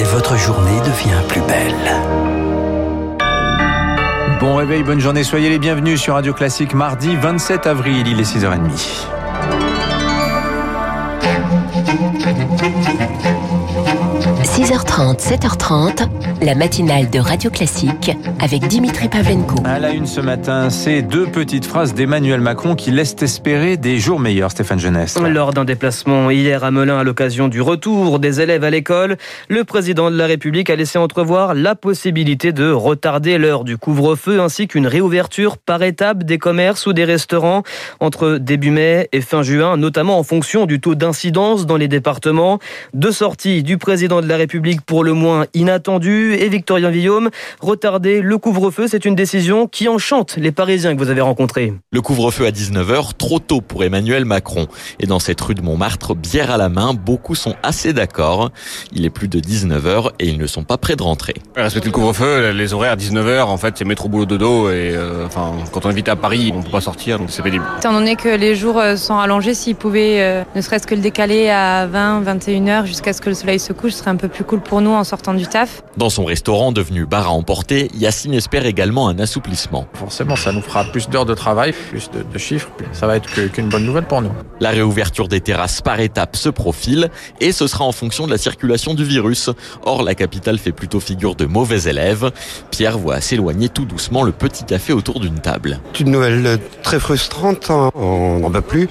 et votre journée devient plus belle. Bon réveil, bonne journée, soyez les bienvenus sur Radio Classique mardi 27 avril, il est 6h30. 6h30, 7h30, la matinale de Radio Classique avec Dimitri Pavlenko. À la une ce matin, ces deux petites phrases d'Emmanuel Macron qui laissent espérer des jours meilleurs, Stéphane Jeunesse. Lors d'un déplacement hier à Melun à l'occasion du retour des élèves à l'école, le président de la République a laissé entrevoir la possibilité de retarder l'heure du couvre-feu ainsi qu'une réouverture par étape des commerces ou des restaurants entre début mai et fin juin, notamment en fonction du taux d'incidence dans les départements. Deux sorties du président de la République pour le moins inattendues et Victorien Villaume, retarder le couvre-feu, c'est une décision qui enchante les Parisiens que vous avez rencontrés. Le couvre-feu à 19h, trop tôt pour Emmanuel Macron. Et dans cette rue de Montmartre, bière à la main, beaucoup sont assez d'accord. Il est plus de 19h et ils ne sont pas prêts de rentrer. Respecter le couvre-feu, les horaires à 19h, en fait, c'est métro boulot dodo et euh, enfin, quand on invite à Paris, on peut pas sortir, donc c'est pénible. Étant donné que les jours euh, sont allongés, s'ils pouvaient euh, ne serait-ce que le décaler à 20, 21h jusqu'à ce que le soleil se couche, ce serait un peu plus cool pour nous en sortant du taf. Dans son restaurant devenu bar à emporter, Yacine espère également un assouplissement. Forcément, ça nous fera plus d'heures de travail, plus de, de chiffres, ça va être qu'une bonne nouvelle pour nous. La réouverture des terrasses par étapes se profile et ce sera en fonction de la circulation du virus. Or, la capitale fait plutôt figure de mauvais élève. Pierre voit s'éloigner tout doucement le petit café autour d'une table. Une nouvelle très frustrante, hein. on n'en bat plus.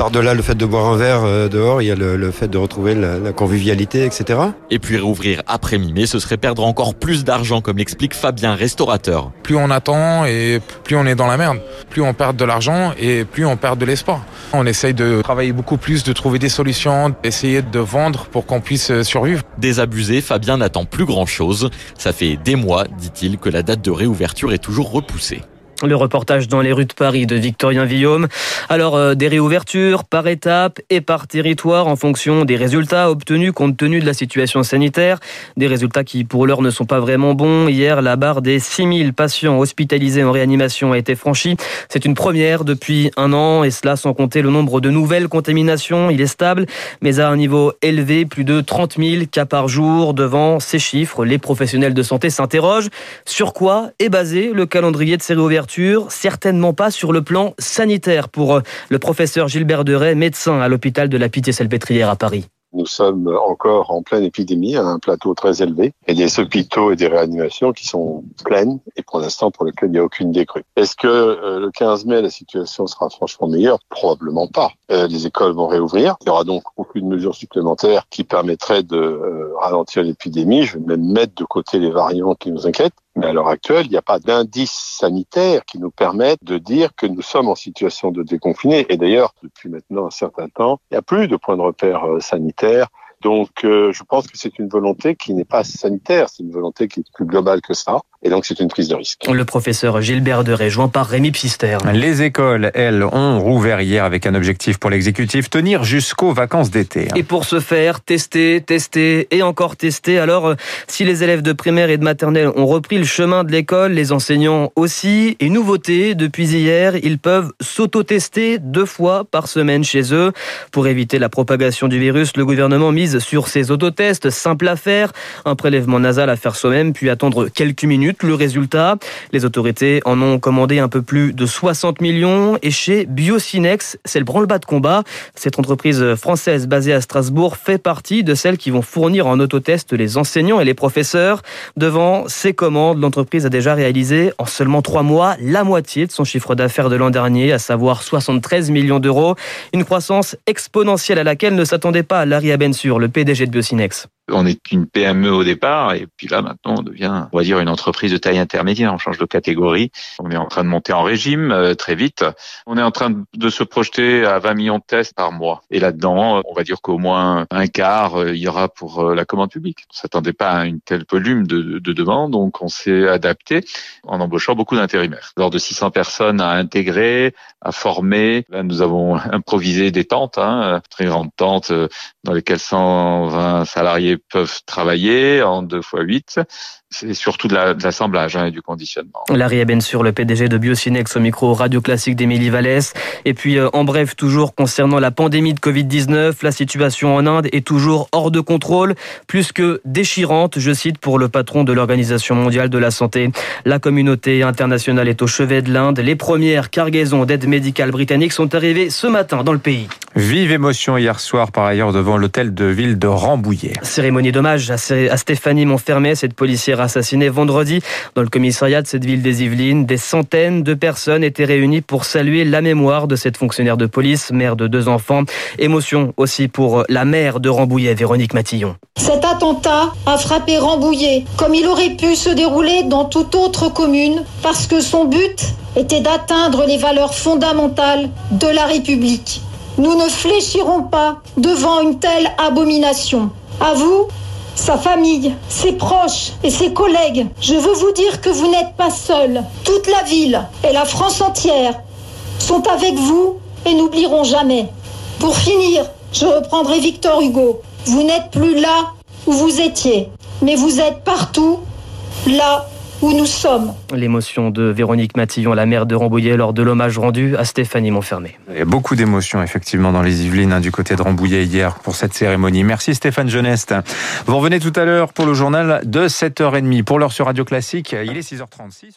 Par-delà le fait de boire un verre euh, dehors, il y a le, le fait de retrouver la, la, convivialité, etc. Et puis réouvrir après mi-mai, ce serait perdre encore plus d'argent, comme l'explique Fabien, restaurateur. Plus on attend et plus on est dans la merde. Plus on perd de l'argent et plus on perd de l'espoir. On essaye de travailler beaucoup plus, de trouver des solutions, d'essayer de vendre pour qu'on puisse euh, survivre. Désabusé, Fabien n'attend plus grand-chose. Ça fait des mois, dit-il, que la date de réouverture est toujours repoussée. Le reportage dans les rues de Paris de Victorien Villaume. Alors, euh, des réouvertures par étape et par territoire en fonction des résultats obtenus compte tenu de la situation sanitaire. Des résultats qui, pour l'heure, ne sont pas vraiment bons. Hier, la barre des 6000 patients hospitalisés en réanimation a été franchie. C'est une première depuis un an et cela sans compter le nombre de nouvelles contaminations. Il est stable, mais à un niveau élevé, plus de 30 000 cas par jour. Devant ces chiffres, les professionnels de santé s'interrogent. Sur quoi est basé le calendrier de ces réouvertures certainement pas sur le plan sanitaire pour euh, le professeur Gilbert Deray, médecin à l'hôpital de la Pitié-Salpêtrière à Paris. Nous sommes encore en pleine épidémie, à un plateau très élevé, et des hôpitaux et des réanimations qui sont pleines, et pour l'instant pour lesquelles il n'y a aucune décrue. Est-ce que euh, le 15 mai, la situation sera franchement meilleure? Probablement pas. Euh, les écoles vont réouvrir. Il y aura donc aucune mesure supplémentaire qui permettrait de ralentir l'épidémie. Je vais même mettre de côté les variants qui nous inquiètent. Mais à l'heure actuelle, il n'y a pas d'indice sanitaire qui nous permette de dire que nous sommes en situation de déconfiner. Et d'ailleurs, depuis maintenant un certain temps, il n'y a plus de point de repère sanitaire. Donc, euh, je pense que c'est une volonté qui n'est pas sanitaire, c'est une volonté qui est plus globale que ça. Et donc, c'est une prise de risque. Le professeur Gilbert de joint par Rémi Pfister. Les écoles, elles, ont rouvert hier avec un objectif pour l'exécutif, tenir jusqu'aux vacances d'été. Et pour ce faire, tester, tester et encore tester. Alors, si les élèves de primaire et de maternelle ont repris le chemin de l'école, les enseignants aussi. Et nouveauté, depuis hier, ils peuvent s'auto-tester deux fois par semaine chez eux. Pour éviter la propagation du virus, le gouvernement mise sur ces autotests, simple à faire. Un prélèvement nasal à faire soi-même, puis attendre quelques minutes le résultat. Les autorités en ont commandé un peu plus de 60 millions et chez Biocinex, c'est le branle-bas de combat. Cette entreprise française basée à Strasbourg fait partie de celles qui vont fournir en autotest les enseignants et les professeurs. Devant ces commandes, l'entreprise a déjà réalisé en seulement trois mois la moitié de son chiffre d'affaires de l'an dernier, à savoir 73 millions d'euros. Une croissance exponentielle à laquelle ne s'attendait pas Larry Abensur, le PDG de Biocinex. On est une PME au départ et puis là maintenant on devient, on va dire, une entreprise de taille intermédiaire. On change de catégorie. On est en train de monter en régime euh, très vite. On est en train de se projeter à 20 millions de tests par mois. Et là-dedans, on va dire qu'au moins un quart euh, il y aura pour euh, la commande publique. On s'attendait pas à une telle volume de, de demandes, donc on s'est adapté en embauchant beaucoup d'intérimaires. Lors de 600 personnes à intégrer, à former, là nous avons improvisé des tentes, hein, très grandes tentes dans lesquelles 120 salariés peuvent travailler en 2 fois 8 c'est surtout de l'assemblage hein, et du conditionnement. Larry Abensur, le PDG de Biocinex au micro radio classique d'Émilie Vallès. Et puis, euh, en bref, toujours concernant la pandémie de Covid-19, la situation en Inde est toujours hors de contrôle, plus que déchirante, je cite pour le patron de l'Organisation mondiale de la santé. La communauté internationale est au chevet de l'Inde. Les premières cargaisons d'aide médicale britanniques sont arrivées ce matin dans le pays. Vive émotion hier soir, par ailleurs, devant l'hôtel de ville de Rambouillet. Cérémonie d'hommage à Stéphanie Montfermé, cette policière assassinée vendredi dans le commissariat de cette ville des Yvelines. Des centaines de personnes étaient réunies pour saluer la mémoire de cette fonctionnaire de police, mère de deux enfants. Émotion aussi pour la mère de Rambouillet, Véronique Matillon. Cet attentat a frappé Rambouillet, comme il aurait pu se dérouler dans toute autre commune, parce que son but était d'atteindre les valeurs fondamentales de la République. Nous ne fléchirons pas devant une telle abomination. À vous, sa famille, ses proches et ses collègues, je veux vous dire que vous n'êtes pas seul. Toute la ville et la France entière sont avec vous et n'oublieront jamais. Pour finir, je reprendrai Victor Hugo. Vous n'êtes plus là où vous étiez, mais vous êtes partout là où nous sommes. L'émotion de Véronique Matillon, la mère de Rambouillet, lors de l'hommage rendu à Stéphanie Montfermé. Il y a beaucoup d'émotions, effectivement, dans les Yvelines, hein, du côté de Rambouillet hier, pour cette cérémonie. Merci Stéphane Jeuneste. Vous revenez tout à l'heure pour le journal de 7h30. Pour l'heure sur Radio Classique, il est 6h36.